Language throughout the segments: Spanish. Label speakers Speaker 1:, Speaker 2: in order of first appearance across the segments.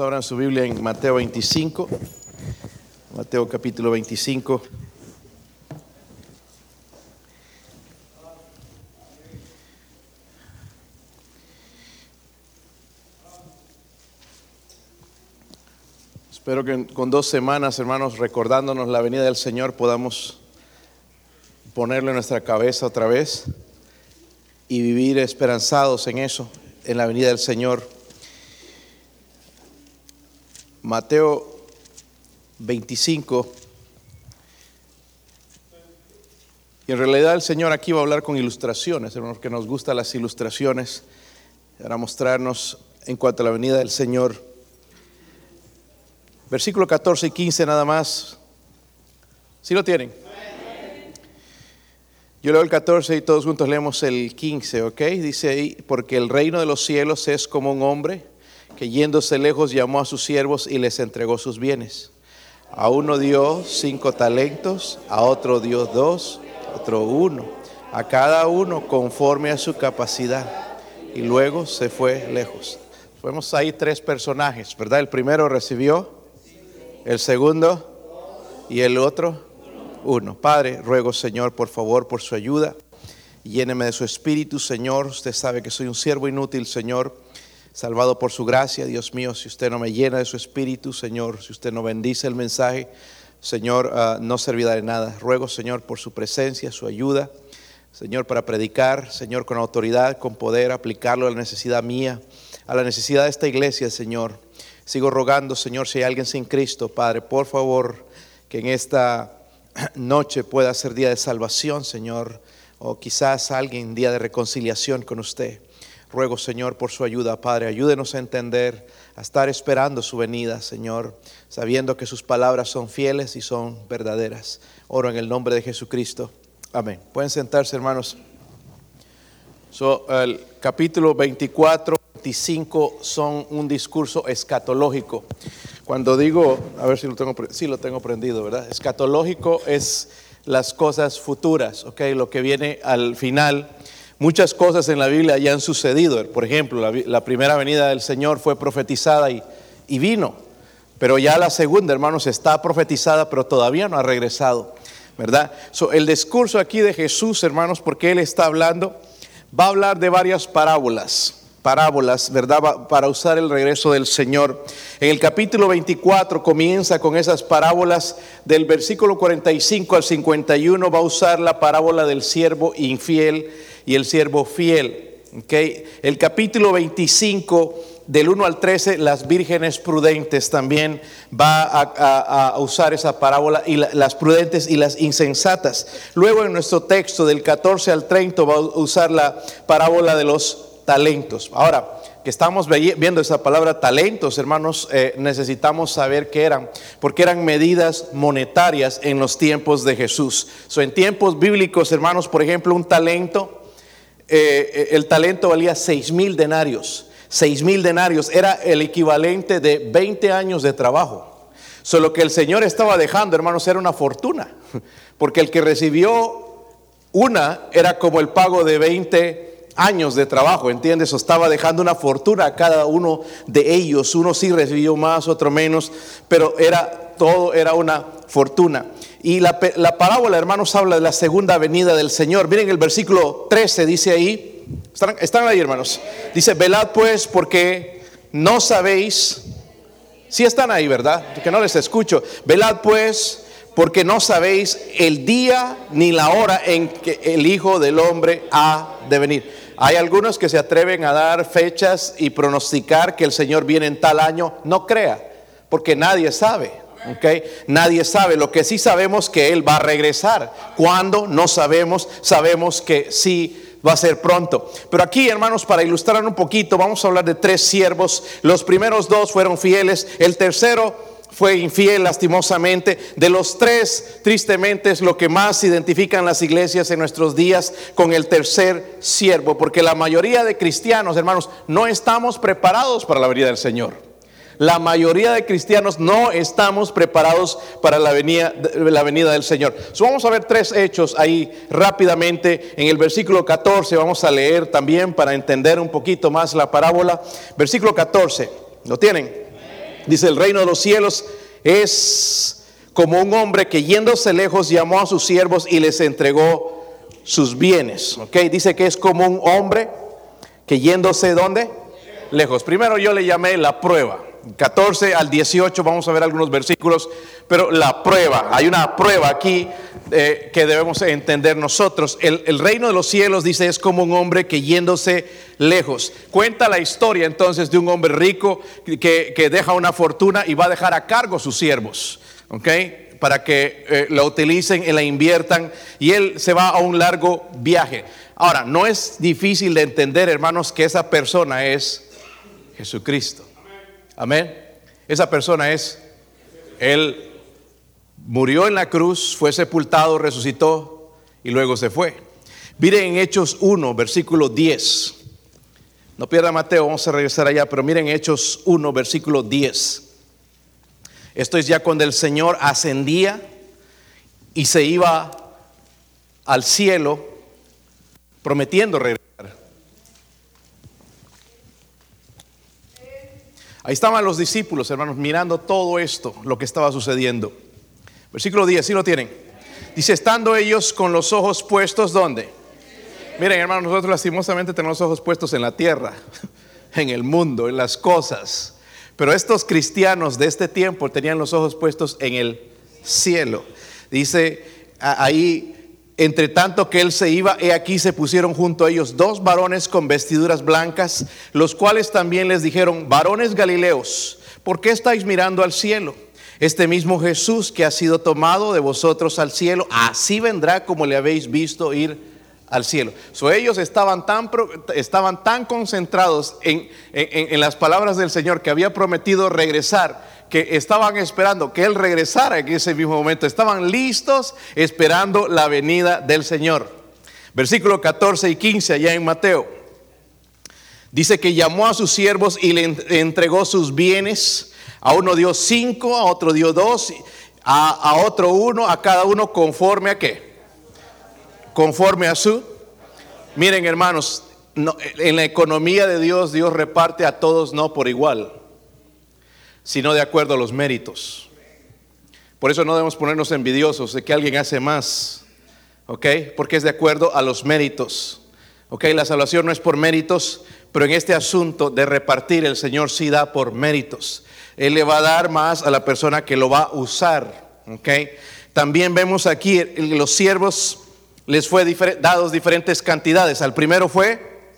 Speaker 1: Abran su Biblia en Mateo 25, Mateo capítulo 25. Espero que con dos semanas, hermanos, recordándonos la venida del Señor, podamos ponerlo en nuestra cabeza otra vez y vivir esperanzados en eso, en la venida del Señor. Mateo 25. Y en realidad el Señor aquí va a hablar con ilustraciones, hermanos, que nos gustan las ilustraciones, para mostrarnos en cuanto a la venida del Señor. Versículo 14 y 15 nada más. ¿Sí lo tienen? Yo leo el 14 y todos juntos leemos el 15, ¿ok? Dice ahí, porque el reino de los cielos es como un hombre que yéndose lejos llamó a sus siervos y les entregó sus bienes. A uno dio cinco talentos, a otro dio dos, otro uno, a cada uno conforme a su capacidad. Y luego se fue lejos. Vemos ahí tres personajes, ¿verdad? El primero recibió, el segundo y el otro uno. Padre, ruego Señor, por favor, por su ayuda. Lléneme de su espíritu, Señor. Usted sabe que soy un siervo inútil, Señor salvado por su gracia, Dios mío, si usted no me llena de su espíritu, Señor, si usted no bendice el mensaje, Señor, uh, no servirá de nada. Ruego, Señor, por su presencia, su ayuda, Señor, para predicar, Señor, con autoridad, con poder, aplicarlo a la necesidad mía, a la necesidad de esta iglesia, Señor. Sigo rogando, Señor, si hay alguien sin Cristo, Padre, por favor, que en esta noche pueda ser día de salvación, Señor, o quizás alguien día de reconciliación con usted. Ruego, Señor, por su ayuda, Padre. Ayúdenos a entender, a estar esperando su venida, Señor, sabiendo que sus palabras son fieles y son verdaderas. Oro en el nombre de Jesucristo. Amén. Pueden sentarse, hermanos. So, el capítulo 24, 25 son un discurso escatológico. Cuando digo, a ver si lo tengo, sí lo tengo prendido, ¿verdad? Escatológico es las cosas futuras, ¿ok? Lo que viene al final Muchas cosas en la Biblia ya han sucedido. Por ejemplo, la, primera venida del Señor fue profetizada y, vino. Pero ya la segunda, hermanos, está profetizada, pero todavía no ha regresado. ¿Verdad? el discurso aquí de Jesús, hermanos, porque Él está hablando, va a hablar de varias parábolas parábolas, ¿verdad? Para usar el regreso del Señor. En el capítulo 24 comienza con esas parábolas del versículo 45 al 51, va a usar la parábola del siervo infiel y el siervo fiel. Okay. El capítulo 25 del 1 al 13, las vírgenes prudentes también va a, usar esa parábola, y las prudentes y las insensatas. Luego en nuestro texto del 14 al 30 va a usar la parábola de los talentos. Ahora, que estamos viendo esa palabra talentos, hermanos, eh, necesitamos saber qué eran, porque eran medidas monetarias en los tiempos de Jesús. So, en tiempos bíblicos, hermanos, por ejemplo, un talento eh, eh, el talento valía seis mil denarios. Seis mil denarios era el equivalente de 20 años de trabajo. Solo que el Señor estaba dejando, hermanos, era una fortuna. Porque el que recibió una era como el pago de 20 años de trabajo, ¿entiendes? Estaba dejando una fortuna a cada uno de ellos. Uno sí recibió más, otro menos, pero era todo era una fortuna. Y la, parábola, hermanos, habla de la segunda venida del Señor. Miren el versículo 13, dice ahí, ¿están, ahí, hermanos? Dice, velad pues porque no sabéis, si están ahí, ¿verdad? Que no les escucho. Velad pues porque no sabéis el día ni la hora en que el Hijo del Hombre ha de venir. Hay algunos que se atreven a dar fechas y pronosticar que el Señor viene en tal año. No crea, porque nadie sabe. Okay. Nadie sabe, lo que sí sabemos que Él va a regresar. Cuando no sabemos, sabemos que sí va a ser pronto. Pero aquí, hermanos, para ilustrar un poquito, vamos a hablar de tres siervos. Los primeros dos fueron fieles, el tercero fue infiel lastimosamente. De los tres, tristemente, es lo que más identifican las iglesias en nuestros días con el tercer siervo, porque la mayoría de cristianos, hermanos, no estamos preparados para la venida del Señor. La mayoría de cristianos no estamos preparados para la venida, la venida del Señor. vamos a ver tres hechos ahí rápidamente. En el versículo 14 vamos a leer también para entender un poquito más la parábola. Versículo 14, ¿lo tienen? Dice, el reino de los cielos es como un hombre que yéndose lejos llamó a sus siervos y les entregó sus bienes. ¿Ok? Dice que es como un hombre que yéndose dónde? Lejos. Primero yo le llamé la prueba. 14 al 18 vamos a ver algunos versículos, pero la prueba, hay una prueba aquí eh, que debemos entender nosotros. El, reino de los cielos, dice, es como un hombre que yéndose lejos. Cuenta la historia entonces de un hombre rico que, que deja una fortuna y va a dejar a cargo sus siervos, ¿ok? Para que eh, la utilicen y la inviertan y él se va a un largo viaje. Ahora, no es difícil de entender, hermanos, que esa persona es Jesucristo. Amén. Esa persona es, Él murió en la cruz, fue sepultado, resucitó y luego se fue. Miren en Hechos 1, versículo 10. No pierda Mateo, vamos a regresar allá, pero miren Hechos 1, versículo 10. Esto es ya cuando el Señor ascendía y se iba al cielo prometiendo regresar. Ahí estaban los discípulos, hermanos, mirando todo esto, lo que estaba sucediendo. Versículo 10, ¿sí lo tienen? Dice, estando ellos con los ojos puestos, ¿dónde? Miren, hermanos, nosotros lastimosamente tenemos los ojos puestos en la tierra, en el mundo, en las cosas. Pero estos cristianos de este tiempo tenían los ojos puestos en el cielo. Dice ahí entre tanto que él se iba, he aquí se pusieron junto a ellos dos varones con vestiduras blancas, los cuales también les dijeron, varones galileos, ¿por qué estáis mirando al cielo? Este mismo Jesús que ha sido tomado de vosotros al cielo, así vendrá como le habéis visto ir al cielo. So, ellos estaban tan, estaban tan concentrados en, en las palabras del Señor que había prometido regresar que estaban esperando que Él regresara en ese mismo momento. Estaban listos esperando la venida del Señor. Versículo 14 y 15 allá en Mateo. Dice que llamó a sus siervos y le entregó sus bienes. A uno dio cinco, a otro dio dos, a, otro uno, a cada uno conforme a qué. Conforme a su. Miren hermanos, en la economía de Dios, Dios reparte a todos no por igual sino de acuerdo a los méritos. Por eso no debemos ponernos envidiosos de que alguien hace más, ¿ok? Porque es de acuerdo a los méritos. ¿Ok? La salvación no es por méritos, pero en este asunto de repartir el Señor sí da por méritos. Él le va a dar más a la persona que lo va a usar. ¿Ok? También vemos aquí los siervos les fue dados diferentes cantidades. Al primero fue,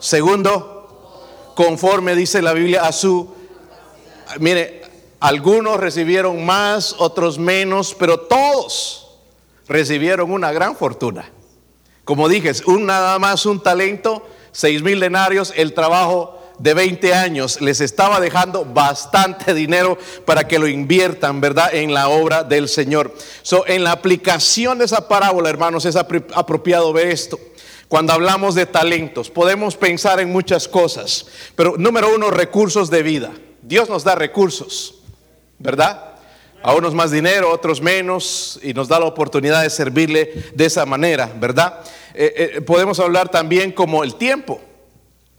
Speaker 1: segundo, conforme dice la Biblia, a su mire, algunos recibieron más, otros menos, pero todos recibieron una gran fortuna. Como dije, un nada más un talento, seis mil denarios, el trabajo de 20 años les estaba dejando bastante dinero para que lo inviertan, ¿verdad?, en la obra del Señor. So, en la aplicación de esa parábola, hermanos, es apropiado ver esto. Cuando hablamos de talentos, podemos pensar en muchas cosas, pero número uno, recursos de vida. Dios nos da recursos, ¿verdad? A unos más dinero, otros menos, y nos da la oportunidad de servirle de esa manera, ¿verdad? Eh, eh, podemos hablar también como el tiempo,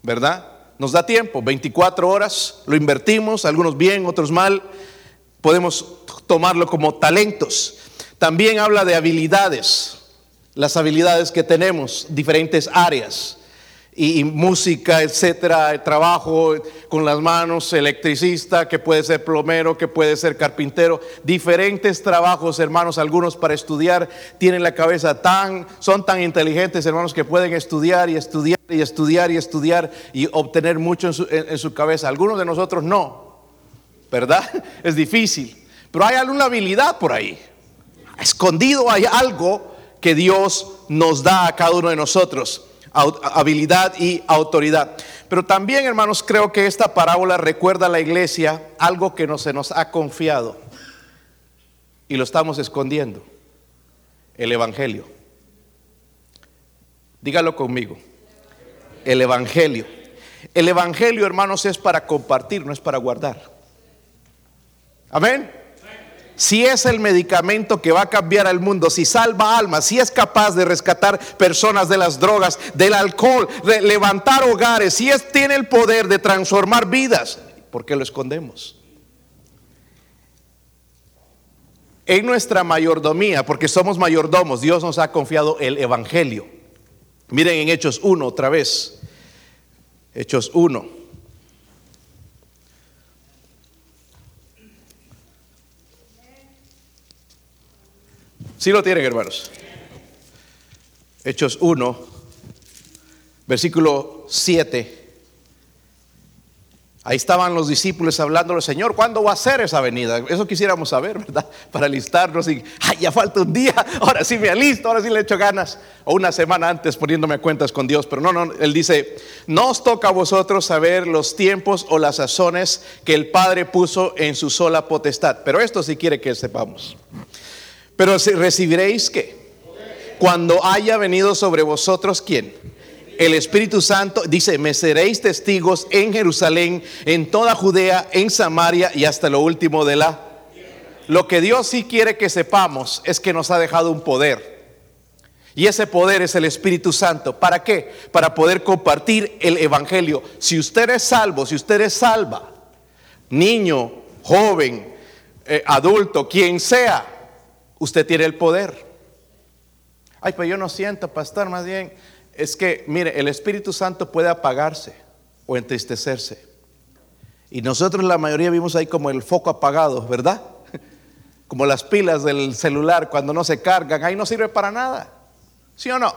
Speaker 1: ¿verdad? Nos da tiempo, 24 horas, lo invertimos, algunos bien, otros mal, podemos tomarlo como talentos. También habla de habilidades, las habilidades que tenemos, diferentes áreas y, música, etcétera, trabajo con las manos, electricista, que puede ser plomero, que puede ser carpintero, diferentes trabajos, hermanos, algunos para estudiar, tienen la cabeza tan, son tan inteligentes, hermanos, que pueden estudiar y estudiar y estudiar y estudiar y obtener mucho en su, en su cabeza. Algunos de nosotros no, ¿verdad? Es difícil, pero hay alguna habilidad por ahí. Escondido hay algo que Dios nos da a cada uno de nosotros habilidad y autoridad. Pero también, hermanos, creo que esta parábola recuerda a la iglesia algo que no se nos ha confiado y lo estamos escondiendo, el Evangelio. Dígalo conmigo, el Evangelio. El Evangelio, hermanos, es para compartir, no es para guardar. Amén si es el medicamento que va a cambiar al mundo, si salva almas, si es capaz de rescatar personas de las drogas, del alcohol, de levantar hogares, si es, tiene el poder de transformar vidas, ¿por qué lo escondemos? En nuestra mayordomía, porque somos mayordomos, Dios nos ha confiado el Evangelio. Miren en Hechos 1 otra vez. Hechos 1. Sí lo tienen, hermanos. Hechos 1, versículo 7. Ahí estaban los discípulos hablando, Señor, ¿cuándo va a ser esa venida? Eso quisiéramos saber, ¿verdad? Para alistarnos y, ay, ya falta un día, ahora sí me alisto, ahora sí le echo ganas. O una semana antes poniéndome cuentas con Dios. Pero no, no, Él dice, no os toca a vosotros saber los tiempos o las sazones que el Padre puso en su sola potestad. Pero esto sí quiere que sepamos. Pero recibiréis que cuando haya venido sobre vosotros, ¿quién? el Espíritu Santo dice, me seréis testigos en Jerusalén, en toda Judea, en Samaria y hasta lo último de la... Lo que Dios sí quiere que sepamos es que nos ha dejado un poder. Y ese poder es el Espíritu Santo. ¿Para qué? Para poder compartir el Evangelio. Si usted es salvo, si usted es salva, niño, joven, eh, adulto, quien sea, usted tiene el poder. Ay, pero yo no siento, pastor, más bien es que, mire, el Espíritu Santo puede apagarse o entristecerse. Y nosotros la mayoría vimos ahí como el foco apagado, ¿verdad? Como las pilas del celular cuando no se cargan, ahí no sirve para nada. ¿Sí o no?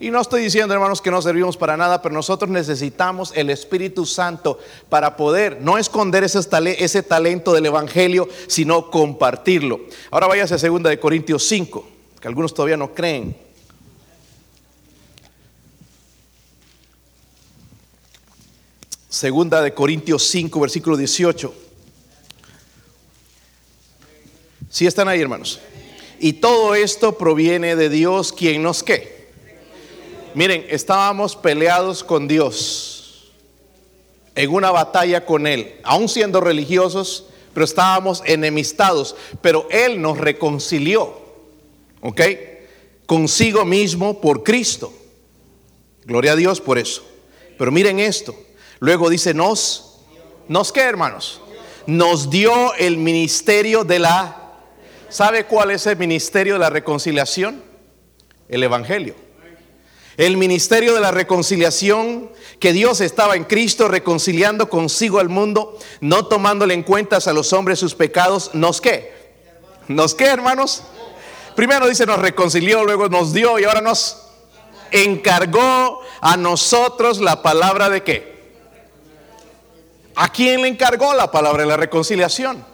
Speaker 1: Y no estoy diciendo, hermanos, que no servimos para nada, pero nosotros necesitamos el Espíritu Santo para poder no esconder ese, talento del Evangelio, sino compartirlo. Ahora váyase a 2 de Corintios 5, que algunos todavía no creen. Segunda de Corintios 5, versículo 18. Si están ahí, hermanos. Y todo esto proviene de Dios, quien nos qué. Miren, estábamos peleados con Dios en una batalla con Él, aún siendo religiosos, pero estábamos enemistados. Pero Él nos reconcilió, ¿ok? Consigo mismo por Cristo. Gloria a Dios por eso. Pero miren esto, Luego dice, nos, ¿nos qué hermanos? Nos dio el ministerio de la... ¿Sabe cuál es el ministerio de la reconciliación? El Evangelio. El ministerio de la reconciliación, que Dios estaba en Cristo reconciliando consigo al mundo, no tomándole en cuenta a los hombres sus pecados, ¿nos qué? ¿Nos qué, hermanos? Primero dice, nos reconcilió, luego nos dio y ahora nos encargó a nosotros la palabra de qué? ¿A quién le encargó la palabra de la reconciliación?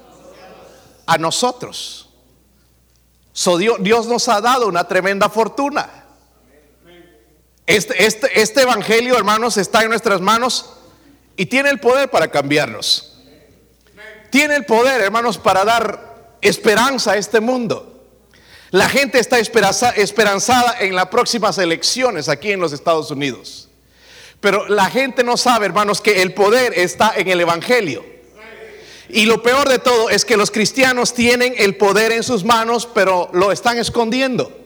Speaker 1: A nosotros. Dios, nos ha dado una tremenda fortuna. Este, este, este evangelio, hermanos, está en nuestras manos y tiene el poder para cambiarnos. Tiene el poder, hermanos, para dar esperanza a este mundo. La gente está esperanzada en las próximas elecciones aquí en los Estados Unidos. Pero la gente no sabe, hermanos, que el poder está en el Evangelio. Y lo peor de todo es que los cristianos tienen el poder en sus manos, pero lo están escondiendo.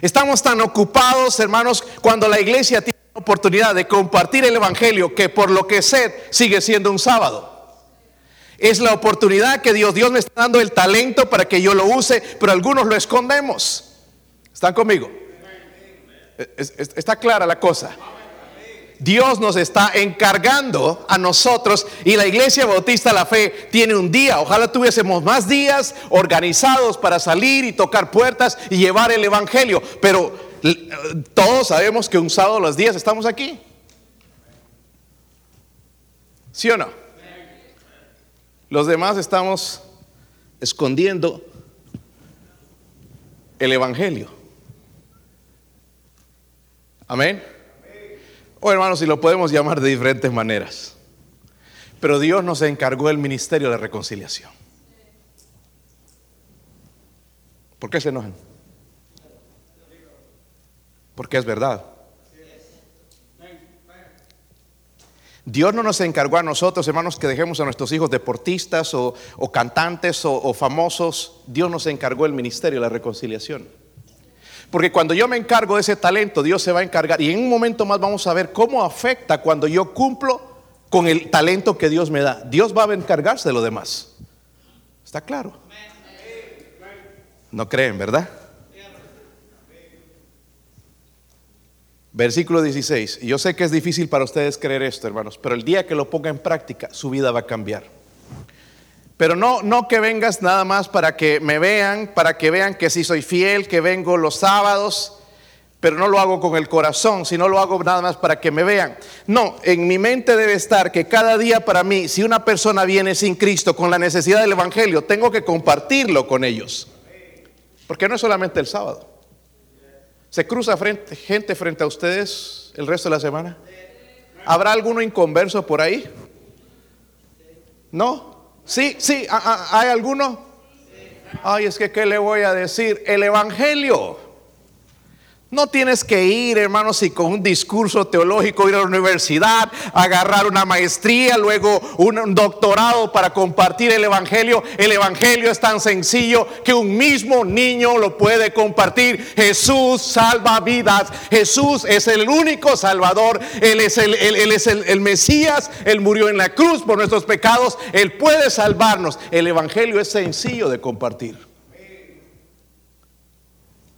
Speaker 1: Estamos tan ocupados, hermanos, cuando la iglesia tiene la oportunidad de compartir el Evangelio, que por lo que sé sigue siendo un sábado. Es la oportunidad que Dios, Dios me está dando el talento para que yo lo use, pero algunos lo escondemos. ¿Están conmigo? Está clara la cosa. Dios nos está encargando a nosotros y la Iglesia Bautista La Fe tiene un día. Ojalá tuviésemos más días organizados para salir y tocar puertas y llevar el Evangelio. Pero eh, todos sabemos que un sábado los días estamos aquí. ¿Sí o no? Los demás estamos escondiendo el Evangelio. Amén. O hermanos, si lo podemos llamar de diferentes maneras. Pero Dios nos encargó el ministerio de reconciliación. ¿Por qué se enojan? Porque es verdad. Dios no nos encargó a nosotros, hermanos, que dejemos a nuestros hijos deportistas o, cantantes o, o famosos. Dios nos encargó el ministerio de la reconciliación. Porque cuando yo me encargo de ese talento, Dios se va a encargar. Y en un momento más vamos a ver cómo afecta cuando yo cumplo con el talento que Dios me da. Dios va a encargarse de lo demás. ¿Está claro? No creen, ¿verdad? Versículo 16. Yo sé que es difícil para ustedes creer esto, hermanos, pero el día que lo ponga en práctica, su vida va a cambiar. Pero no, no que vengas nada más para que me vean, para que vean que si soy fiel, que vengo los sábados, pero no lo hago con el corazón, sino lo hago nada más para que me vean. No, en mi mente debe estar que cada día para mí, si una persona viene sin Cristo con la necesidad del Evangelio, tengo que compartirlo con ellos. Porque no es solamente el sábado. ¿Se cruza gente frente a ustedes el resto de la semana? ¿Habrá alguno inconverso por ahí? ¿No? Sí, sí, ¿hay alguno? Ay, es que, ¿qué le voy a decir? El Evangelio no tienes que ir, hermanos, y con un discurso teológico ir a la universidad, agarrar una maestría, luego un doctorado para compartir el Evangelio. El Evangelio es tan sencillo que un mismo niño lo puede compartir. Jesús salva vidas. Jesús es el único Salvador. Él es el, el Mesías. Él murió en la cruz por nuestros pecados. Él puede salvarnos. El Evangelio es sencillo de compartir.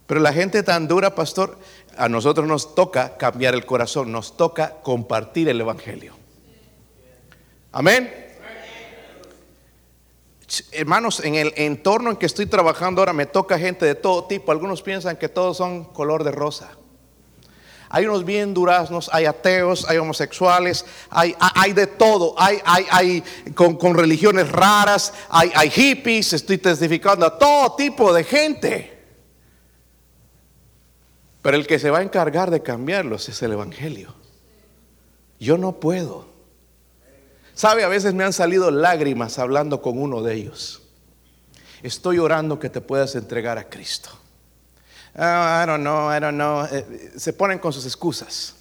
Speaker 1: Pero la gente tan dura, pastor, a nosotros nos toca cambiar el corazón, nos toca compartir el Evangelio. Amén. Hermanos, en el entorno en que estoy trabajando ahora me toca gente de todo tipo. Algunos piensan que todos son color de rosa. Hay unos bien duraznos, hay ateos, hay homosexuales, hay, de todo, hay, hay, hay con, con, religiones raras, hay, hay hippies, estoy testificando a todo tipo de gente. Pero el que se va a encargar de cambiarlos es el Evangelio. Yo no puedo. Sabe, a veces me han salido lágrimas hablando con uno de ellos. Estoy orando que te puedas entregar a Cristo. Oh, I don't know, I don't know. Eh, se ponen con sus excusas.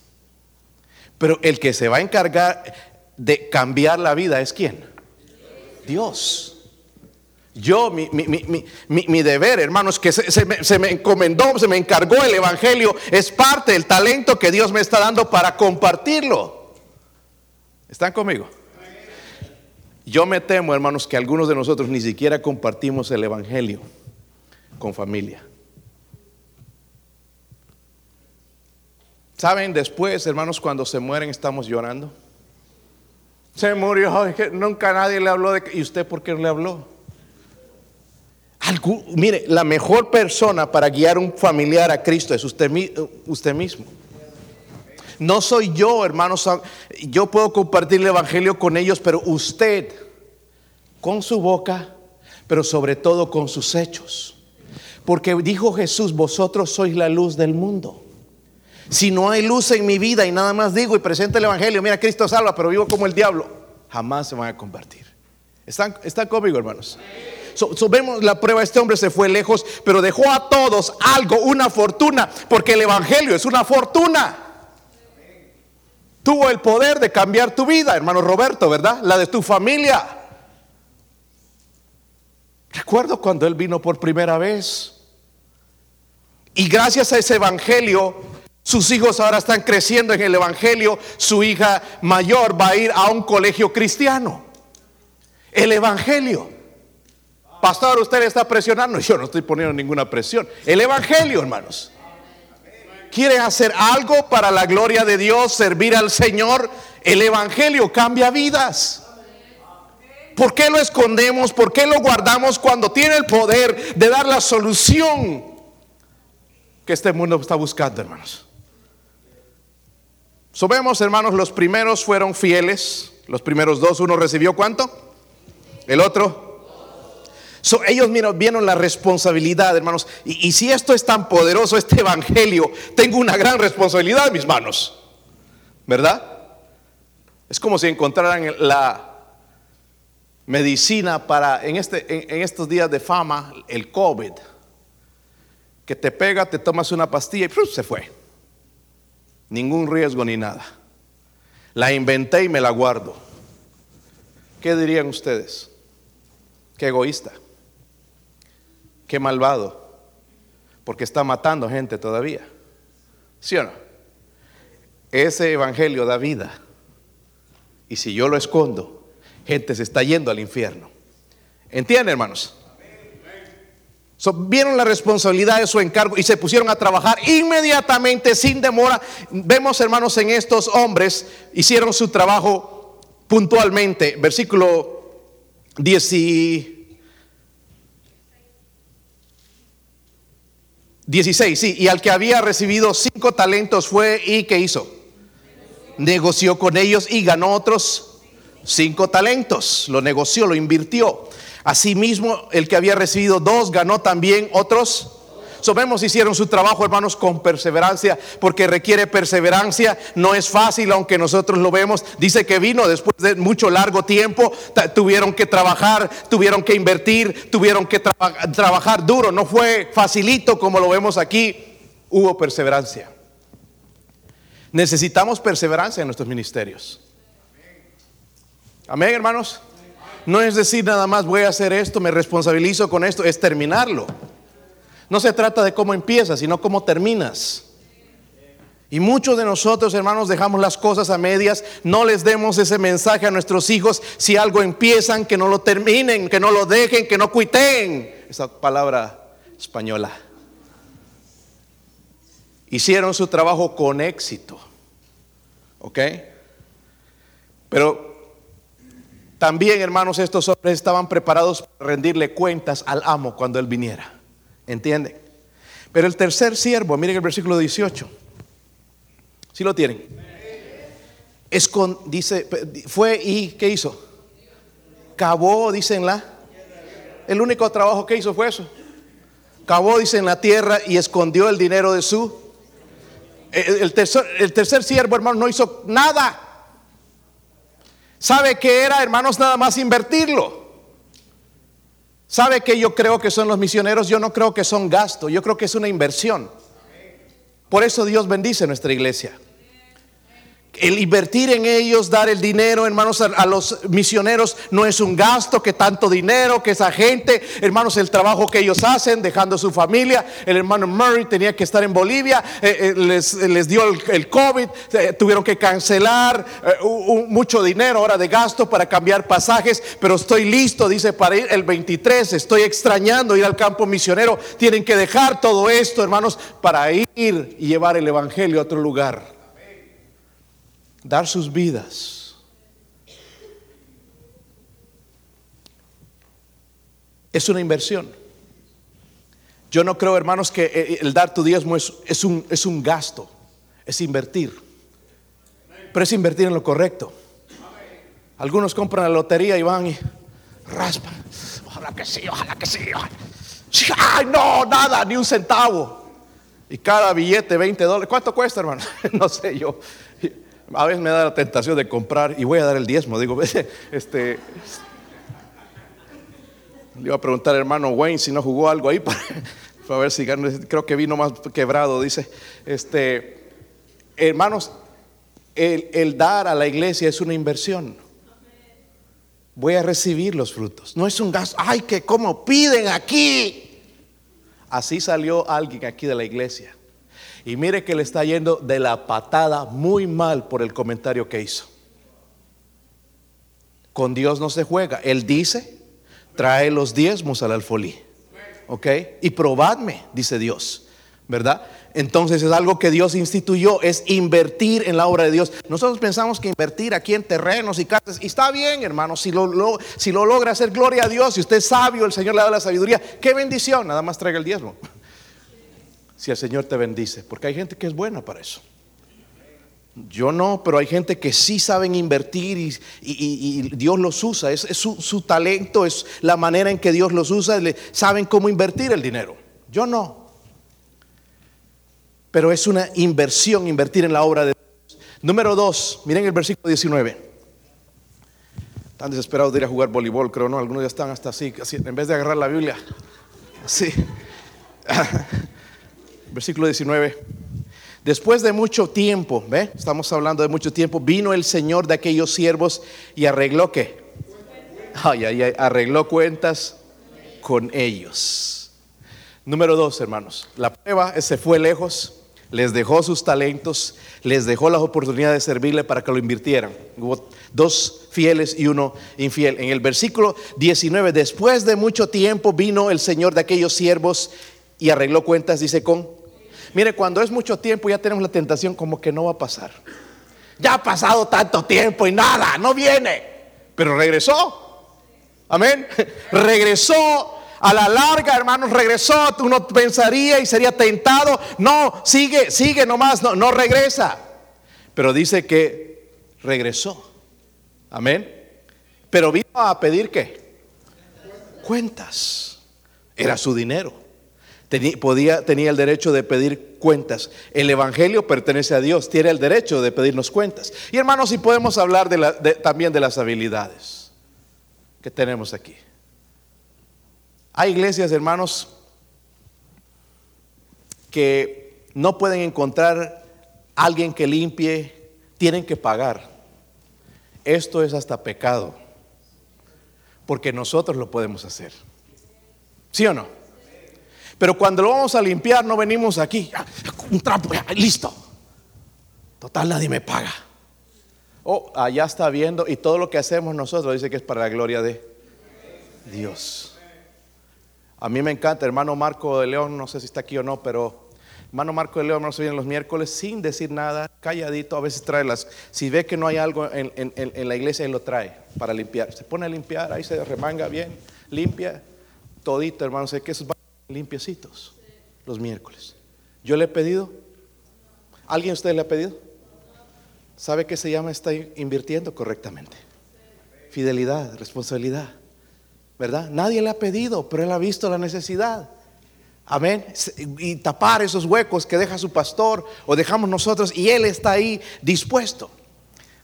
Speaker 1: Pero el que se va a encargar de cambiar la vida es quién? Dios. Yo, mi, mi, deber, hermanos, que se, me, se, me, encomendó, se me encargó el Evangelio, es parte del talento que Dios me está dando para compartirlo. ¿Están conmigo? Yo me temo, hermanos, que algunos de nosotros ni siquiera compartimos el Evangelio con familia. ¿Saben? Después, hermanos, cuando se mueren estamos llorando. Se murió, nunca nadie le habló de... ¿Y usted por qué le habló? Mire, la mejor persona para guiar un familiar a Cristo es usted, mismo. No soy yo, hermanos. Yo puedo compartir el Evangelio con ellos, pero usted, con su boca, pero sobre todo con sus hechos. Porque dijo Jesús, vosotros sois la luz del mundo. Si no hay luz en mi vida y nada más digo y presento el Evangelio, mira, Cristo salva, pero vivo como el diablo, jamás se van a convertir. ¿Están, están conmigo, hermanos? So, vemos la prueba, este hombre se fue lejos, pero dejó a todos algo, una fortuna, porque el Evangelio es una fortuna. Tuvo el poder de cambiar tu vida, hermano Roberto, ¿verdad? La de tu familia. Recuerdo cuando él vino por primera vez. Y gracias a ese Evangelio, sus hijos ahora están creciendo en el Evangelio. Su hija mayor va a ir a un colegio cristiano. El Evangelio. Pastor, usted está presionando. Yo no estoy poniendo ninguna presión. El Evangelio, hermanos. ¿Quiere hacer algo para la gloria de Dios, servir al Señor? El Evangelio cambia vidas. ¿Por qué lo escondemos? ¿Por qué lo guardamos cuando tiene el poder de dar la solución que este mundo está buscando, hermanos? Sabemos, hermanos, los primeros fueron fieles. Los primeros dos, uno recibió cuánto? El otro ellos vieron la responsabilidad, hermanos. Y, si esto es tan poderoso, este evangelio, tengo una gran responsabilidad en mis manos. ¿Verdad? Es como si encontraran la medicina para, en, este, estos días de fama, el COVID. Que te pega, te tomas una pastilla y se fue. Ningún riesgo ni nada. La inventé y me la guardo. ¿Qué dirían ustedes? Qué egoísta. Qué malvado. Porque está matando gente todavía. ¿Sí o no? Ese evangelio da vida. Y si yo lo escondo, gente se está yendo al infierno. ¿Entienden, hermanos? So, vieron la responsabilidad de su encargo y se pusieron a trabajar inmediatamente, sin demora. Vemos, hermanos, en estos hombres hicieron su trabajo puntualmente. Versículo 10 16, sí, y al que había recibido cinco talentos fue y ¿qué hizo? Negoció con ellos y ganó otros cinco talentos. Lo negoció, lo invirtió. Asimismo, el que había recibido dos ganó también otros. Sabemos hicieron su trabajo, hermanos, con perseverancia, porque requiere perseverancia. No es fácil, aunque nosotros lo vemos. Dice que vino después de mucho largo tiempo. Tuvieron que trabajar, tuvieron que invertir, tuvieron que trabajar duro. No fue facilito como lo vemos aquí. Hubo perseverancia. Necesitamos perseverancia en nuestros ministerios. Amén, hermanos. No es decir nada más voy a hacer esto, me responsabilizo con esto, es terminarlo. No se trata de cómo empiezas, sino cómo terminas. Y muchos de nosotros, hermanos, dejamos las cosas a medias. No les demos ese mensaje a nuestros hijos. Si algo empiezan, que no lo terminen, que no lo dejen, que no cuiten. Esa palabra española. Hicieron su trabajo con éxito. ¿Ok? Pero también, hermanos, estos hombres estaban preparados para rendirle cuentas al amo cuando él viniera. ¿Entienden? Pero el tercer siervo, miren el versículo 18. Si lo tienen? dice, fue y ¿qué hizo? Cavó, dicen la. El único trabajo que hizo fue eso. Cavó, dice, en la tierra y escondió el dinero de su. El tercer, el tercer siervo, hermano, no hizo nada. ¿Sabe qué era, hermanos? Nada más invertirlo. ¿Sabe qué yo creo que son los misioneros? Yo no creo que son gasto, yo creo que es una inversión. Por eso Dios bendice nuestra iglesia el invertir en ellos, dar el dinero, hermanos, a, los misioneros no es un gasto, que tanto dinero, que esa gente, hermanos, el trabajo que ellos hacen, dejando su familia. El hermano Murray tenía que estar en Bolivia, eh, eh, les, dio el, COVID, eh, tuvieron que cancelar mucho dinero ahora de gasto para cambiar pasajes, pero estoy listo, dice, para ir el 23, estoy extrañando ir al campo misionero. Tienen que dejar todo esto, hermanos, para ir y llevar el Evangelio a otro lugar dar sus vidas. Es una inversión. Yo no creo, hermanos, que eh, el dar tu diezmo es, un, es un gasto, es invertir. Pero es invertir en lo correcto. Algunos compran la lotería y van y raspan. Ojalá que sí, ojalá que sí. Ay, no, nada, ni un centavo. Y cada billete 20 dólares. ¿Cuánto cuesta, hermano? no sé yo a veces me da la tentación de comprar y voy a dar el diezmo. Digo, este, le iba a preguntar al hermano Wayne si no jugó algo ahí para, ver si creo que vino más quebrado. Dice, este, hermanos, el, el dar a la iglesia es una inversión. Voy a recibir los frutos. No es un gasto. Ay, que como piden aquí. Así salió alguien aquí de la iglesia. Y mire que le está yendo de la patada muy mal por el comentario que hizo. Con Dios no se juega. Él dice, trae los diezmos al alfolí. ¿Ok? Y probadme, dice Dios. ¿Verdad? Entonces es algo que Dios instituyó, es invertir en la obra de Dios. Nosotros pensamos que invertir aquí en terrenos y casas, y está bien, hermano, si lo, si lo logra hacer, gloria a Dios, si usted es sabio, el Señor le da la sabiduría, qué bendición, nada más traiga el diezmo si el Señor te bendice, porque hay gente que es buena para eso. Yo no, pero hay gente que sí saben invertir y, Dios los usa. Es, su, talento, es la manera en que Dios los usa. saben cómo invertir el dinero. Yo no. Pero es una inversión invertir en la obra de Dios. Número dos, miren el versículo 19. Están desesperados de ir a jugar voleibol, creo, ¿no? Algunos ya están hasta así, así en vez de agarrar la Biblia. Así. versículo 19. Después de mucho tiempo, ¿ve? Estamos hablando de mucho tiempo, vino el Señor de aquellos siervos y arregló qué? Ay, ay, ay, arregló cuentas con ellos. Número dos, hermanos. La prueba se fue lejos, les dejó sus talentos, les dejó la oportunidad de servirle para que lo invirtieran. Hubo dos fieles y uno infiel. En el versículo 19, después de mucho tiempo vino el Señor de aquellos siervos y arregló cuentas, dice con... Mire, cuando es mucho tiempo ya tenemos la tentación como que no va a pasar. Ya ha pasado tanto tiempo y nada, no viene. Pero regresó. Amén. Regresó a la larga, hermanos, regresó. Uno pensaría y sería tentado. No, sigue, sigue nomás, no, no regresa. Pero dice que regresó. Amén. Pero vino a pedir qué? Cuentas. Era su dinero. Tenía, podía, tenía el derecho de pedir cuentas. El Evangelio pertenece a Dios, tiene el derecho de pedirnos cuentas. Y hermanos, si podemos hablar también de las habilidades que tenemos aquí. Hay iglesias, hermanos, que no pueden encontrar alguien que limpie, tienen que pagar. Esto es hasta pecado, porque nosotros lo podemos hacer. ¿Sí o no? Pero cuando lo vamos a limpiar, no venimos aquí, ah, un trapo, listo. Total, nadie me paga. Oh, allá está viendo, y todo lo que hacemos nosotros dice que es para la gloria de Dios. A mí me encanta, hermano Marco de León, no sé si está aquí o no, pero hermano Marco de León, se viene los miércoles sin decir nada, calladito, a veces trae las, si ve que no hay algo en, la iglesia, él lo trae para limpiar. Se pone a limpiar, ahí se remanga bien, limpia, todito, hermano, sé que esos van limpiecitos los miércoles. Yo le he pedido, ¿alguien de ustedes le ha pedido? ¿Sabe qué se llama? Está invirtiendo correctamente. Fidelidad, responsabilidad. ¿verdad? Nadie le ha pedido, pero él ha visto la necesidad. Amén. Y tapar esos huecos que deja su pastor o dejamos nosotros y él está ahí dispuesto.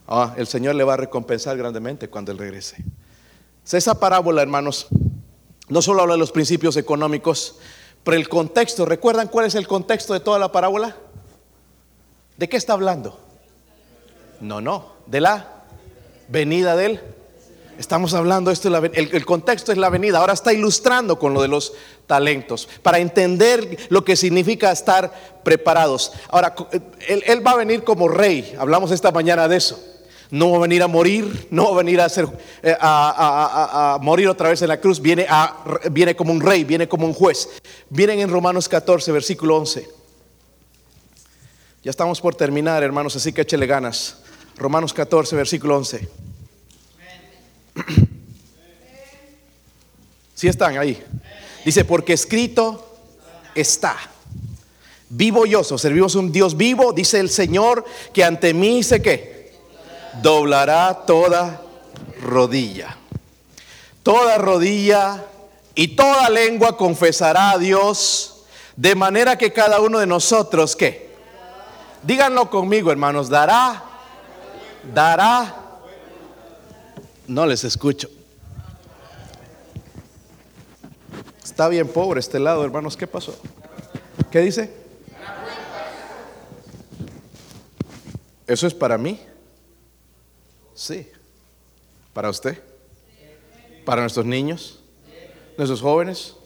Speaker 1: Ah, el Señor le va a recompensar grandemente cuando él regrese. Esa parábola, hermanos, no solo habla de los principios económicos, pero el contexto, ¿recuerdan cuál es el contexto de toda la parábola? ¿De qué está hablando? No, no, de la venida del Estamos hablando, esto el, contexto es la venida. Ahora está ilustrando con lo de los talentos para entender lo que significa estar preparados. Ahora, él, va a venir como rey. Hablamos esta mañana de eso. No va a venir a morir, no va a venir a, hacer, eh, a, morir otra vez en la cruz. Viene, viene como un rey, viene como un juez. Vienen en Romanos 14, versículo 11. Ya estamos por terminar, hermanos, así que échele ganas. Romanos 14, versículo 11. Si están ahí. Dice, porque escrito está. Vivo yo, servimos un Dios vivo, dice el Señor, que ante mí dice que doblará toda rodilla. Toda rodilla y toda lengua confesará a Dios, de manera que cada uno de nosotros, ¿qué? Díganlo conmigo, hermanos, dará, dará no les escucho. Está bien pobre este lado, hermanos. ¿Qué pasó? ¿Qué dice? ¿Eso es para mí? Sí. ¿Para usted? ¿Para nuestros niños? ¿Nuestros jóvenes?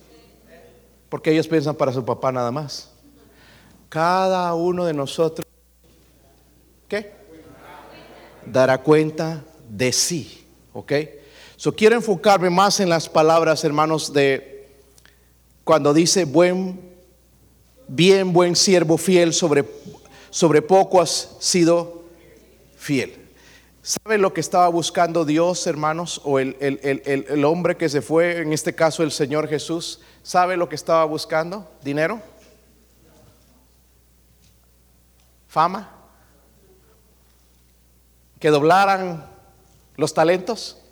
Speaker 1: Porque ellos piensan para su papá nada más. Cada uno de nosotros, ¿qué? Dará cuenta de sí. ¿Ok? So quiero enfocarme más en las palabras, hermanos, de cuando dice buen, bien, buen siervo fiel, sobre, sobre poco has sido fiel. ¿Sabe lo que estaba buscando Dios, hermanos? O el, el, hombre que se fue, en este caso el Señor Jesús, ¿sabe lo que estaba buscando? ¿Dinero? ¿Fama? ¿Que doblaran los talentos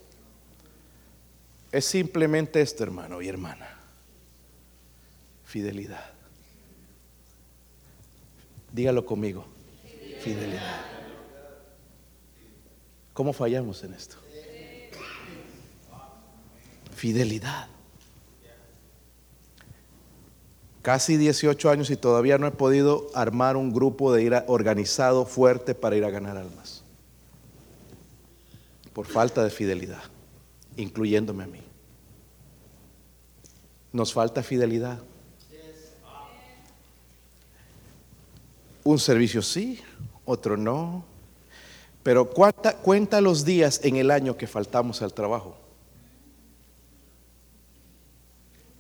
Speaker 1: es simplemente esto, hermano y hermana. Fidelidad. Dígalo conmigo. Fidelidad. ¿Cómo fallamos en esto? Fidelidad. Casi 18 años y todavía no he podido armar un grupo de ir organizado fuerte para ir a ganar almas por falta de fidelidad, incluyéndome a mí. Nos falta fidelidad. Un servicio sí, otro no. Pero cuenta, cuenta los días en el año que faltamos al trabajo.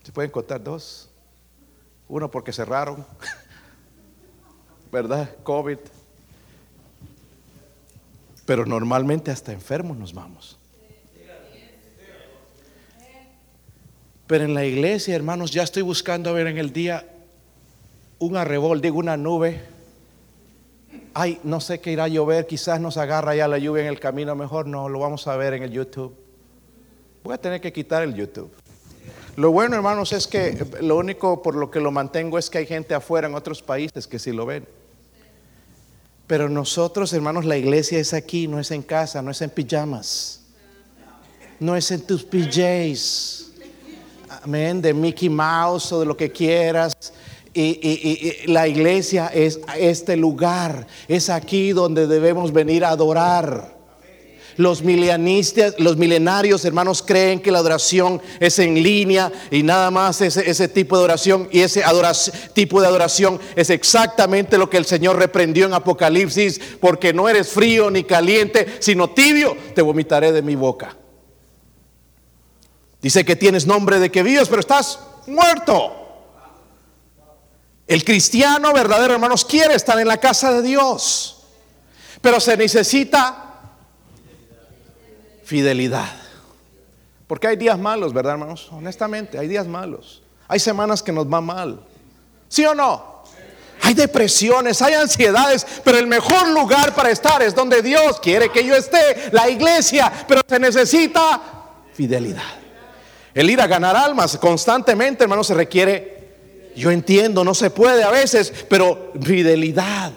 Speaker 1: ¿Se pueden contar dos? Uno porque cerraron, ¿verdad? COVID. Pero normalmente hasta enfermos nos vamos. Pero en la iglesia, hermanos, ya estoy buscando ver en el día un arrebol, digo una nube. Ay, no sé qué irá a llover, quizás nos agarra ya la lluvia en el camino, mejor no, lo vamos a ver en el YouTube. Voy a tener que quitar el YouTube. Lo bueno, hermanos, es que lo único por lo que lo mantengo es que hay gente afuera en otros países que sí lo ven. Pero nosotros, hermanos, la iglesia es aquí, no es en casa, no es en pijamas, no es en tus PJs, amén, de Mickey Mouse o de lo que quieras. Y, la iglesia es este lugar, es aquí donde debemos venir a adorar. Los milenaristas, los milenarios, hermanos, creen que la adoración es en línea y nada más ese, ese tipo de oración y ese tipo de adoración es exactamente lo que el Señor reprendió en Apocalipsis, porque no eres frío ni caliente, sino tibio, te vomitaré de mi boca. Dice que tienes nombre de que vives, pero estás muerto. El cristiano verdadero, hermanos, quiere estar en la casa de Dios, pero se necesita fidelidad. Porque hay días malos, ¿verdad, hermanos? Honestamente, hay días malos. Hay semanas que nos va mal. ¿Sí o no? Hay depresiones, hay ansiedades, pero el mejor lugar para estar es donde Dios quiere que yo esté, la iglesia, pero se necesita fidelidad. El ir a ganar almas constantemente, hermanos, se requiere, yo entiendo, no se puede a veces, pero fidelidad.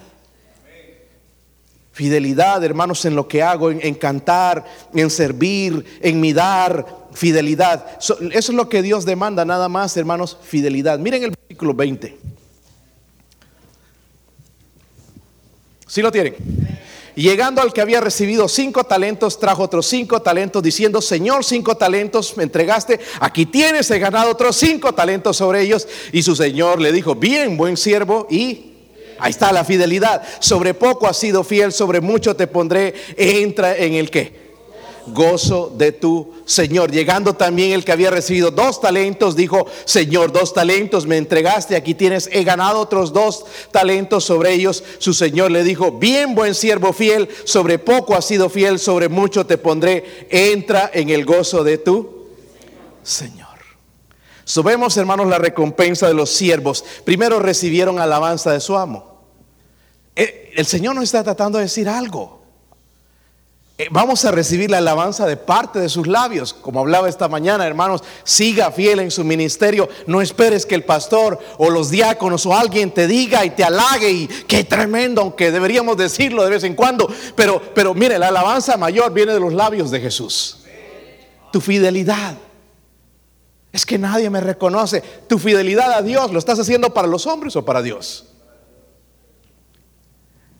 Speaker 1: Fidelidad, hermanos, en lo que hago, en, cantar, en servir, en mi dar, fidelidad. eso es lo que Dios demanda, nada más, hermanos, fidelidad. Miren el versículo 20. ¿Sí lo tienen? Llegando al que había recibido cinco talentos, trajo otros cinco talentos, diciendo, Señor, cinco talentos me entregaste, aquí tienes, he ganado otros cinco talentos sobre ellos. Y su Señor le dijo, bien, buen siervo, y Ahí está la fidelidad. Sobre poco has sido fiel, sobre mucho te pondré. Entra en el que gozo de tu Señor. Llegando también el que había recibido dos talentos, dijo, Señor, dos talentos me entregaste, aquí tienes, he ganado otros dos talentos sobre ellos. Su Señor le dijo, bien buen siervo fiel, sobre poco has sido fiel, sobre mucho te pondré, entra en el gozo de tu Señor. Subemos, hermanos, la recompensa de los siervos. Primero recibieron alabanza de su amo. Eh, el Señor nos está tratando de decir algo. Eh, vamos a recibir la alabanza de parte de sus labios. Como hablaba esta mañana, hermanos, siga fiel en su ministerio. No esperes que el pastor o los diáconos o alguien te diga y te halague y qué tremendo, aunque deberíamos decirlo de vez en cuando. Pero, pero mire, la alabanza mayor viene de los labios de Jesús. Tu fidelidad. Es que nadie me reconoce. Tu fidelidad a Dios, ¿lo estás haciendo para los hombres o para Dios?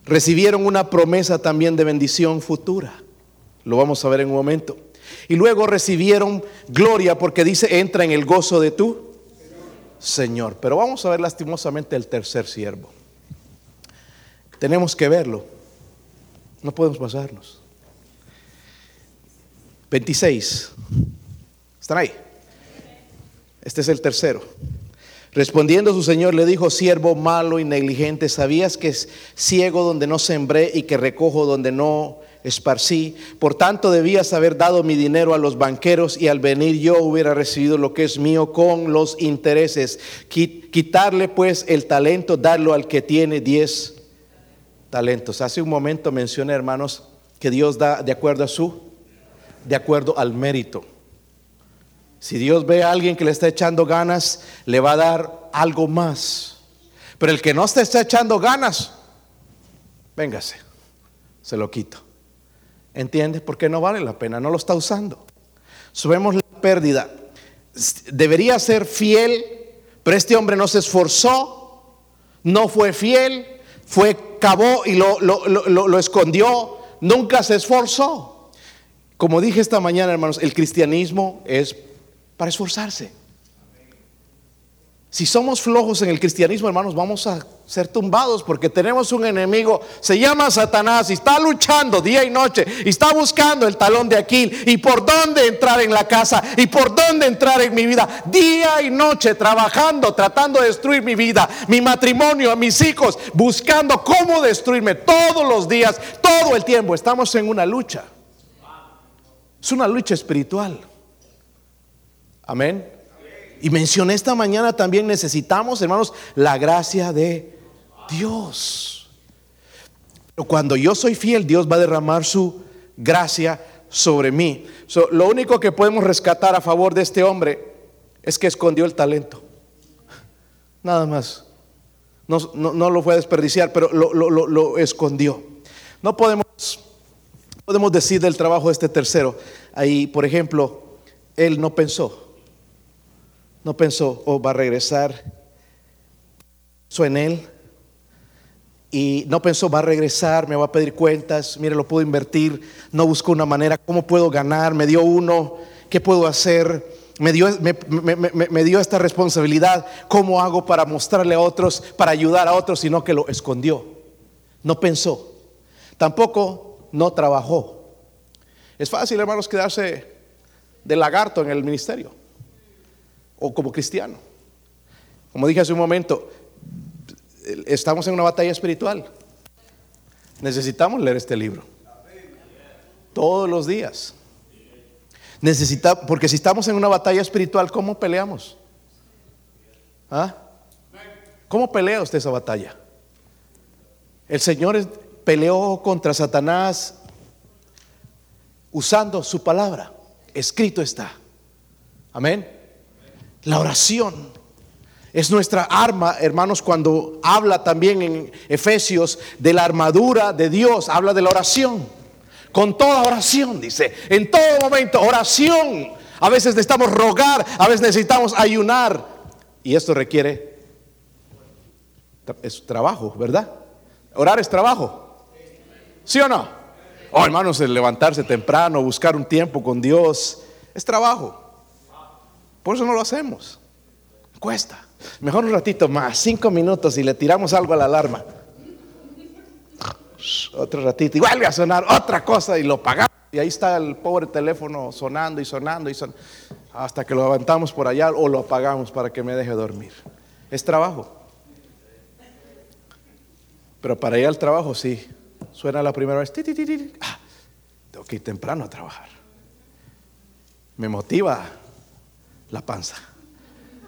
Speaker 1: Recibieron una promesa también de bendición futura. Lo vamos a ver en un momento. Y luego recibieron gloria porque dice, entra en el gozo de tu Señor. Pero vamos a ver lastimosamente el tercer siervo. Tenemos que verlo. No podemos pasarnos. 26. ¿Están ahí? Este es el tercero. Respondiendo su señor le dijo, siervo malo y negligente, ¿sabías que es ciego donde no sembré y que recojo donde no esparcí? Por tanto debías haber dado mi dinero a los banqueros y al venir yo hubiera recibido lo que es mío con los intereses. Quitarle pues el talento, darlo al que tiene diez talentos. Hace un momento mencioné, hermanos, que Dios da de acuerdo a su, de acuerdo al mérito. Si Dios ve a alguien que le está echando ganas, le va a dar algo más. Pero el que no está echando ganas, véngase, se lo quito. ¿Entiendes? Porque no vale la pena, no lo está usando. Subemos la pérdida. Debería ser fiel, pero este hombre no se esforzó, no fue fiel, fue cavó y lo, lo, lo escondió, nunca se esforzó. Como dije esta mañana, hermanos, el cristianismo es para esforzarse. Si somos flojos en el cristianismo, hermanos, vamos a ser tumbados porque tenemos un enemigo, se llama Satanás y está luchando día y noche y está buscando el talón de Aquil y por dónde entrar en la casa y por dónde entrar en mi vida, día y noche trabajando, tratando de destruir mi vida, mi matrimonio, a mis hijos, buscando cómo destruirme todos los días, todo el tiempo. Estamos en una lucha. Es una lucha espiritual. Amén. Y mencioné esta mañana también necesitamos, hermanos, la gracia de Dios. Pero cuando yo soy fiel, Dios va a derramar su gracia sobre mí. lo único que podemos rescatar a favor de este hombre es que escondió el talento. Nada más. No, lo fue a desperdiciar, pero lo, lo, escondió. No podemos, podemos decir del trabajo de este tercero. Ahí, por ejemplo, él no pensó. No pensó, oh, va a regresar. Pensó en él. Y no pensó, va a regresar, me va a pedir cuentas. Mire, lo puedo invertir. No buscó una manera, ¿cómo puedo ganar? Me dio uno, ¿qué puedo hacer? Me dio, me, dio esta responsabilidad. ¿Cómo hago para mostrarle a otros, para ayudar a otros, sino que lo escondió? No pensó. Tampoco no trabajó. Es fácil, hermanos, quedarse de lagarto en el ministerio o como cristiano. Como dije hace un momento, estamos en una batalla espiritual. Necesitamos leer este libro. Todos los días. Necesita, porque si estamos en una batalla espiritual, ¿cómo peleamos? ¿Ah? ¿Cómo pelea usted esa batalla? El Señor peleó contra Satanás usando su palabra. Escrito está. Amén. La oración es nuestra arma, hermanos, cuando habla también en Efesios de la armadura de Dios, habla de la oración. Con toda oración, dice, en todo momento, oración. A veces necesitamos rogar, a veces necesitamos ayunar. Y esto requiere es trabajo, ¿verdad? Orar es trabajo. ¿Sí o no? Oh, hermanos, el levantarse temprano, buscar un tiempo con Dios, es trabajo. Por eso no lo hacemos. Cuesta. Mejor un ratito más, cinco minutos y le tiramos algo a la alarma. Otro ratito y vuelve a sonar otra cosa y lo pagamos. Y ahí está el pobre teléfono sonando y sonando y sonando. Hasta que lo levantamos por allá o lo apagamos para que me deje dormir. Es trabajo. Pero para ir al trabajo sí. Suena la primera vez. Ah, tengo que ir temprano a trabajar. Me motiva la panza.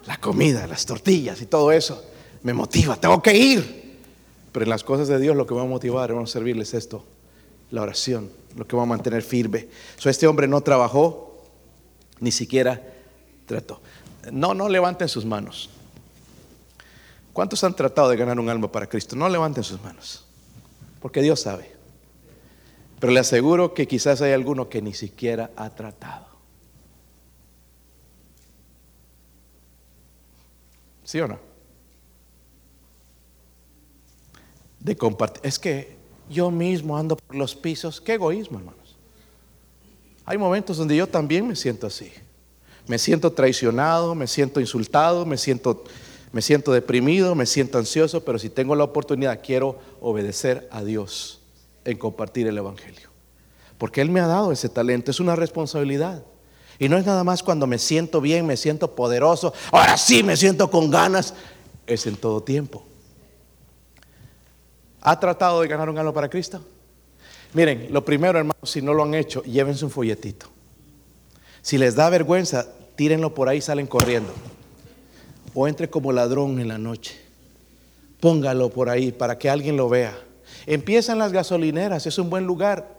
Speaker 1: La comida, las tortillas y todo eso me motiva, tengo que ir. Pero en las cosas de Dios lo que va a motivar, vamos a servirles esto, la oración, lo que va a mantener firme. So, este hombre no trabajó, ni siquiera trató. No, no levanten sus manos. ¿Cuántos han tratado de ganar un alma para Cristo? No levanten sus manos, porque Dios sabe. Pero le aseguro que quizás hay alguno que ni siquiera ha tratado. ¿Sí o no? De compartir. Es que yo mismo ando por los pisos. Qué egoísmo, hermanos. Hay momentos donde yo también me siento así. Me siento traicionado, me siento insultado, me siento, me siento deprimido, me siento ansioso, pero si tengo la oportunidad quiero obedecer a Dios en compartir el Evangelio. Porque Él me ha dado ese talento, es una responsabilidad. Y no es nada más cuando me siento bien, me siento poderoso, ahora sí me siento con ganas, es en todo tiempo. ¿Ha tratado de ganar un alma para Cristo? Miren, lo primero, hermanos, si no lo han hecho, llévense un folletito. Si les da vergüenza, tírenlo por ahí, salen corriendo. O entre como ladrón en la noche. Póngalo por ahí para que alguien lo vea. Empiezan las gasolineras, es un buen lugar.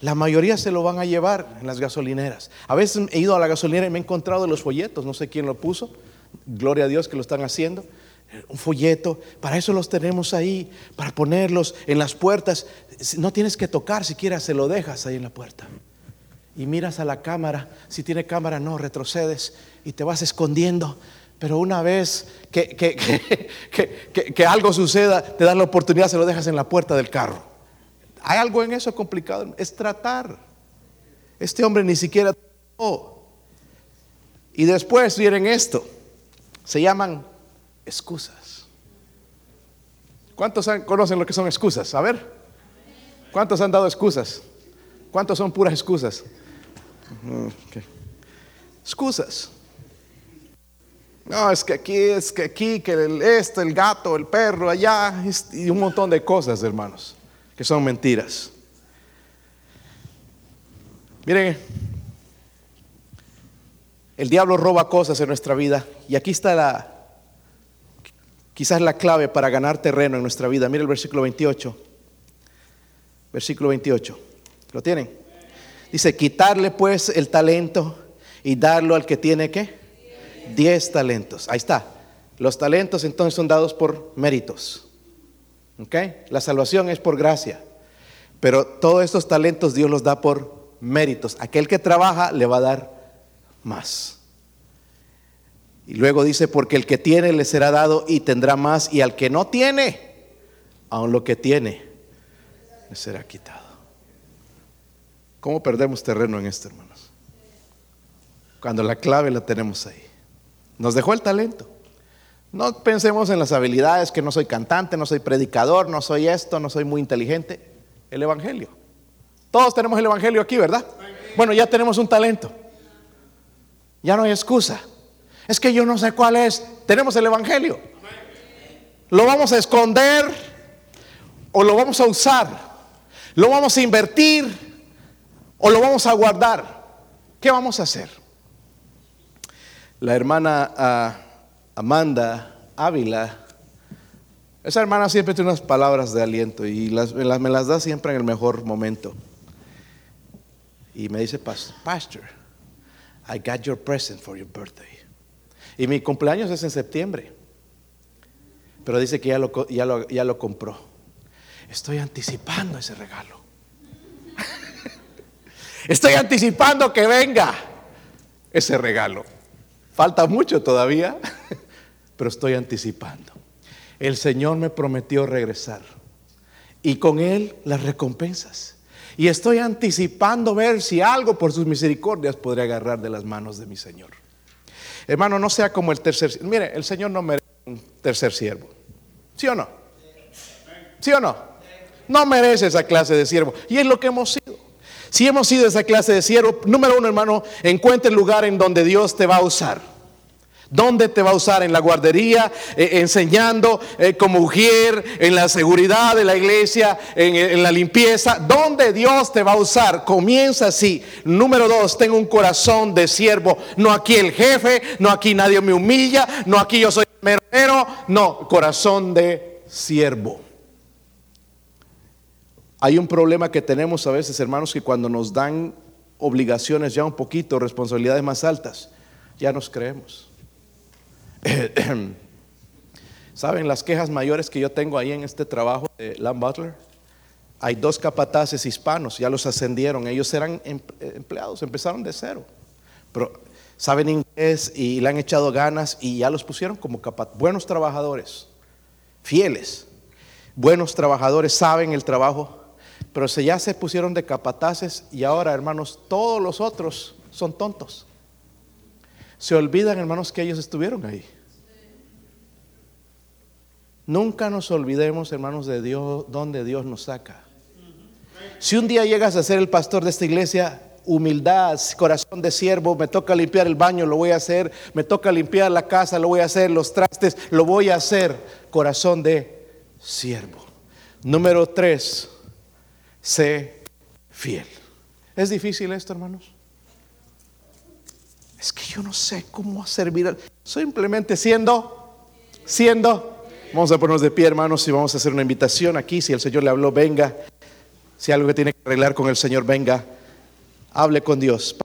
Speaker 1: La mayoría se lo van a llevar en las gasolineras. A veces he ido a la gasolinera y me he encontrado los folletos, no sé quién lo puso. Gloria a Dios que lo están haciendo. Un folleto, para eso los tenemos ahí, para ponerlos en las puertas. No tienes que tocar, siquiera se lo dejas ahí en la puerta. Y miras a la cámara, si tiene cámara no, retrocedes y te vas escondiendo. Pero una vez que, que, que algo suceda, te dan la oportunidad, se lo dejas en la puerta del carro. Hay algo en eso complicado, es tratar. Este hombre ni siquiera. Y después miren esto, se llaman excusas. ¿Cuántos conocen lo que son excusas? A ver. ¿Cuántos han dado excusas? ¿Cuántos son puras excusas? Excusas. No, es que aquí, es que aquí, que esto, el gato, el perro, allá, y un montón de cosas, hermanos, que son mentiras. Miren, el diablo roba cosas en nuestra vida y aquí está la, quizás la clave para ganar terreno en nuestra vida. Mire el versículo 28. Versículo 28. ¿Lo tienen? Dice, quitarle pues el talento y darlo al que tiene que. Diez talentos. Ahí está. Los talentos entonces son dados por méritos. La salvación es por gracia. Pero todos estos talentos Dios los da por méritos. Aquel que trabaja le va a dar más. Y luego dice, porque el que tiene le será dado y tendrá más, y al que no tiene, aun lo que tiene, le será quitado. ¿Cómo perdemos terreno en esto, hermanos? Cuando la clave la tenemos ahí. Nos dejó el talento. No pensemos en las habilidades, que no soy cantante, no soy predicador, no soy esto, no soy muy inteligente. El Evangelio. Todos tenemos el Evangelio aquí, ¿verdad? Bueno, ya tenemos un talento. Ya no hay excusa. Es que yo no sé cuál es. Tenemos el Evangelio. ¿Lo vamos a esconder o lo vamos a usar? ¿Lo vamos a invertir o lo vamos a guardar? ¿Qué vamos a hacer? La hermana ah, Amanda Ávila, esa hermana siempre tiene unas palabras de aliento y me las da siempre en el mejor momento. Y me dice, Pastor, I got your present for your birthday. Y mi cumpleaños es en septiembre. Pero dice que ya lo, compró. Estoy anticipando ese regalo. Estoy anticipando que venga ese regalo. Falta mucho todavía, pero estoy anticipando. El Señor me prometió regresar y con Él las recompensas. Y estoy anticipando ver si algo por sus misericordias podré agarrar de las manos de mi Señor. Hermano, no sea como el tercer. Mire, el Señor no merece un tercer siervo. ¿Sí o no? ¿Sí o no? No merece esa clase de siervo. Y es lo que hemos sido. Si hemos sido esa clase de siervo, número uno, hermano, encuentre el lugar en donde Dios te va a usar. ¿Dónde te va a usar? En la guardería, eh, enseñando eh, como mujer, en la seguridad de la iglesia, en, en, la limpieza. ¿Dónde Dios te va a usar? Comienza así. Número dos, tengo un corazón de siervo. No aquí el jefe, no aquí nadie me humilla, no aquí yo soy merero, no, corazón de siervo. Hay un problema que tenemos a veces, hermanos, que cuando nos dan obligaciones ya un poquito, responsabilidades más altas, ya nos creemos. ¿Saben las quejas mayores que yo tengo ahí en este trabajo de Lamb Butler? Hay dos capataces hispanos, ya los ascendieron, ellos eran em, empleados, empezaron de cero, pero saben inglés y le han echado ganas y ya los pusieron como buenos trabajadores, fieles, buenos trabajadores, saben el trabajo, pero se ya se pusieron de capataces y ahora, hermanos, todos los otros son tontos. Se olvidan, hermanos, que ellos estuvieron ahí. Nunca nos olvidemos, hermanos, de Dios, donde Dios nos saca. Si un día llegas a ser el pastor de esta iglesia, humildad, corazón de siervo, me toca limpiar el baño, lo voy a hacer, me toca limpiar la casa, lo voy a hacer, los trastes, lo voy a hacer, corazón de siervo. Número tres, sé fiel. ¿Es difícil esto, hermanos? Yo no sé cómo servir. Simplemente siendo, siendo. Vamos a ponernos de pie, hermanos, y vamos a hacer una invitación aquí. Si el Señor le habló, venga. Si algo que tiene que arreglar con el Señor, venga. Hable con Dios.